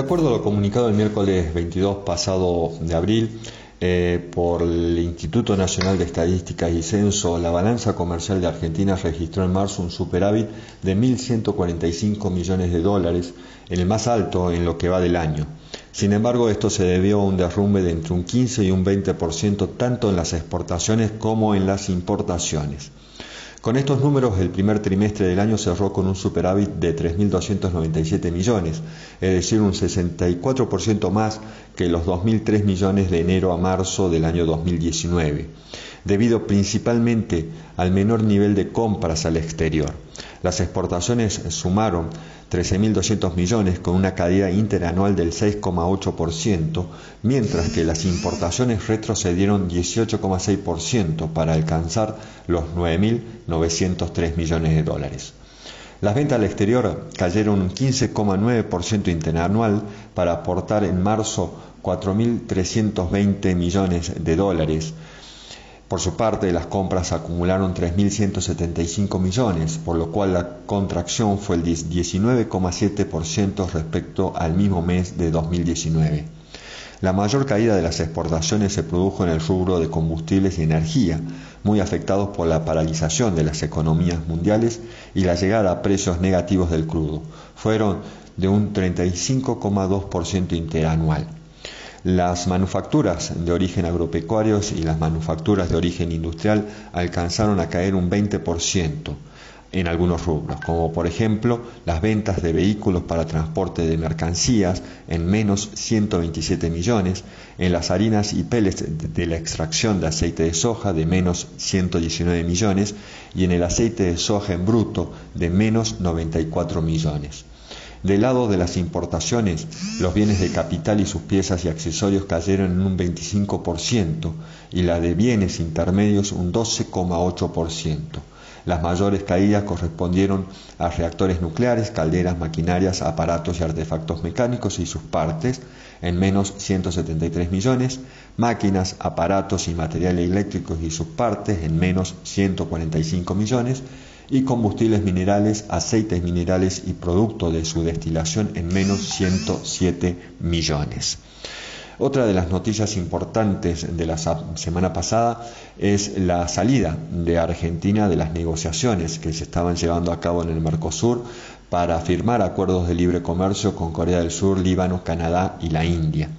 De acuerdo a lo comunicado el miércoles 22 pasado de abril eh, por el Instituto Nacional de Estadística y Censo, la balanza comercial de Argentina registró en marzo un superávit de 1.145 millones de dólares, el más alto en lo que va del año. Sin embargo, esto se debió a un derrumbe de entre un 15 y un 20% tanto en las exportaciones como en las importaciones. Con estos números, el primer trimestre del año cerró con un superávit de 3.297 millones, es decir, un 64% más que los 2.003 millones de enero a marzo del año 2019, debido principalmente al menor nivel de compras al exterior. Las exportaciones sumaron 13.200 millones con una caída interanual del 6,8%, mientras que las importaciones retrocedieron 18,6% para alcanzar los 9.903 millones de dólares. Las ventas al exterior cayeron un 15,9% interanual para aportar en marzo 4.320 millones de dólares, por su parte, las compras acumularon 3.175 millones, por lo cual la contracción fue el 19,7% respecto al mismo mes de 2019. La mayor caída de las exportaciones se produjo en el rubro de combustibles y energía, muy afectados por la paralización de las economías mundiales y la llegada a precios negativos del crudo. Fueron de un 35,2% interanual. Las manufacturas de origen agropecuario y las manufacturas de origen industrial alcanzaron a caer un 20% en algunos rubros, como por ejemplo las ventas de vehículos para transporte de mercancías en menos 127 millones, en las harinas y pellets de la extracción de aceite de soja de menos 119 millones y en el aceite de soja en bruto de menos 94 millones. Del lado de las importaciones, los bienes de capital y sus piezas y accesorios cayeron en un 25% y la de bienes intermedios un 12,8%. Las mayores caídas correspondieron a reactores nucleares, calderas, maquinarias, aparatos y artefactos mecánicos y sus partes, en menos 173 millones, máquinas, aparatos y materiales eléctricos y sus partes, en menos 145 millones, y combustibles minerales, aceites minerales y producto de su destilación en menos 107 millones. Otra de las noticias importantes de la semana pasada es la salida de Argentina de las negociaciones que se estaban llevando a cabo en el Mercosur para firmar acuerdos de libre comercio con Corea del Sur, Líbano, Canadá y la India.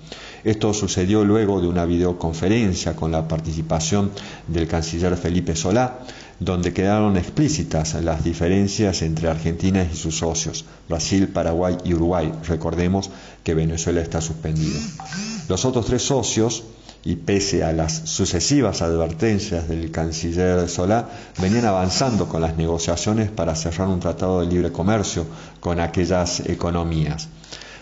Esto sucedió luego de una videoconferencia con la participación del canciller Felipe Solá, donde quedaron explícitas las diferencias entre Argentina y sus socios, Brasil, Paraguay y Uruguay. Recordemos que Venezuela está suspendido. Los otros tres socios, y pese a las sucesivas advertencias del canciller Solá, venían avanzando con las negociaciones para cerrar un tratado de libre comercio con aquellas economías.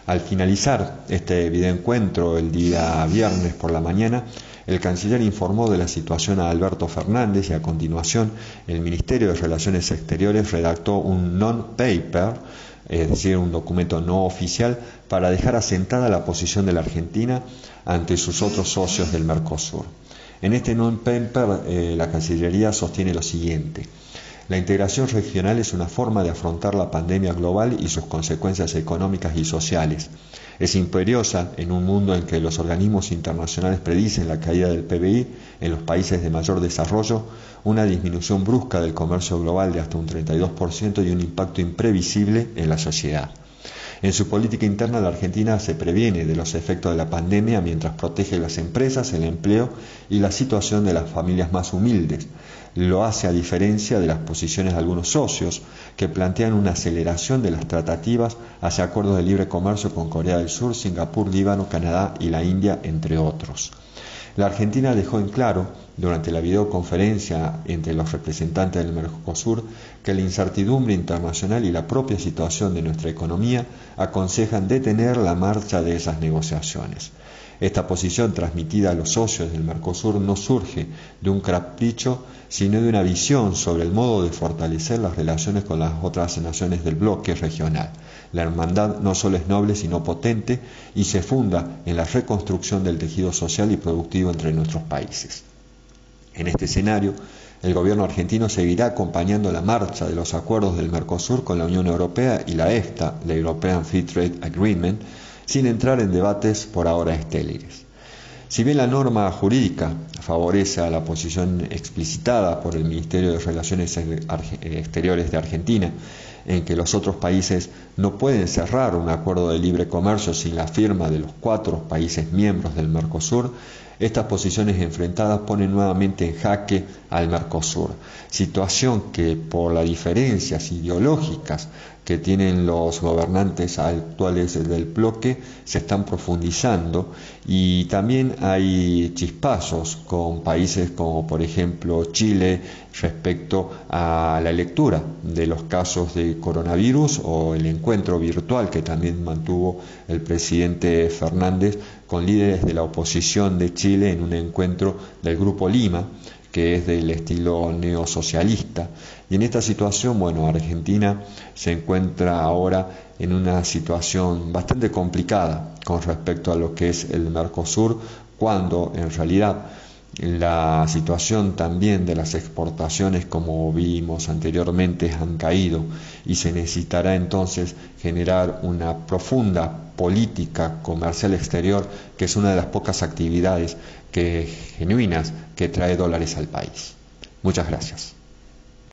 Al finalizar este videoencuentro el día viernes por la mañana, el canciller informó de la situación a Alberto Fernández y a continuación el Ministerio de Relaciones Exteriores redactó un non-paper, es decir, un documento no oficial, para dejar asentada la posición de la Argentina ante sus otros socios del Mercosur. En este non-paper eh, la Cancillería sostiene lo siguiente. La integración regional es una forma de afrontar la pandemia global y sus consecuencias económicas y sociales es imperiosa en un mundo en que los organismos internacionales predicen la caída del PBI en los países de mayor desarrollo, una disminución brusca del comercio global de hasta un 32% y un impacto imprevisible en la sociedad. En su política interna, la Argentina se previene de los efectos de la pandemia mientras protege las empresas, el empleo y la situación de las familias más humildes. Lo hace a diferencia de las posiciones de algunos socios que plantean una aceleración de las tratativas hacia acuerdos de libre comercio con Corea del Sur, Singapur, Líbano, Canadá y la India, entre otros. La Argentina dejó en claro durante la videoconferencia entre los representantes del Mercosur que la incertidumbre internacional y la propia situación de nuestra economía aconsejan detener la marcha de esas negociaciones. Esta posición transmitida a los socios del Mercosur no surge de un capricho, sino de una visión sobre el modo de fortalecer las relaciones con las otras naciones del bloque regional. La hermandad no solo es noble, sino potente y se funda en la reconstrucción del tejido social y productivo entre nuestros países. En este escenario, el gobierno argentino seguirá acompañando la marcha de los acuerdos del Mercosur con la Unión Europea y la EFTA, la European Free Trade Agreement, sin entrar en debates por ahora estériles. Si bien la norma jurídica favorece a la posición explicitada por el Ministerio de Relaciones Exteriores de Argentina, en que los otros países no pueden cerrar un acuerdo de libre comercio sin la firma de los cuatro países miembros del Mercosur, estas posiciones enfrentadas ponen nuevamente en jaque al Mercosur, situación que por las diferencias ideológicas que tienen los gobernantes actuales del bloque se están profundizando. Y también hay chispazos con países como por ejemplo Chile respecto a la lectura de los casos de coronavirus o el encuentro virtual que también mantuvo el presidente Fernández con líderes de la oposición de Chile en un encuentro del Grupo Lima que es del estilo neosocialista. Y en esta situación, bueno, Argentina se encuentra ahora en una situación bastante complicada con respecto a lo que es el Mercosur, cuando en realidad la situación también de las exportaciones, como vimos anteriormente, han caído y se necesitará entonces generar una profunda política comercial exterior, que es una de las pocas actividades que, genuinas que trae dólares al país. Muchas gracias.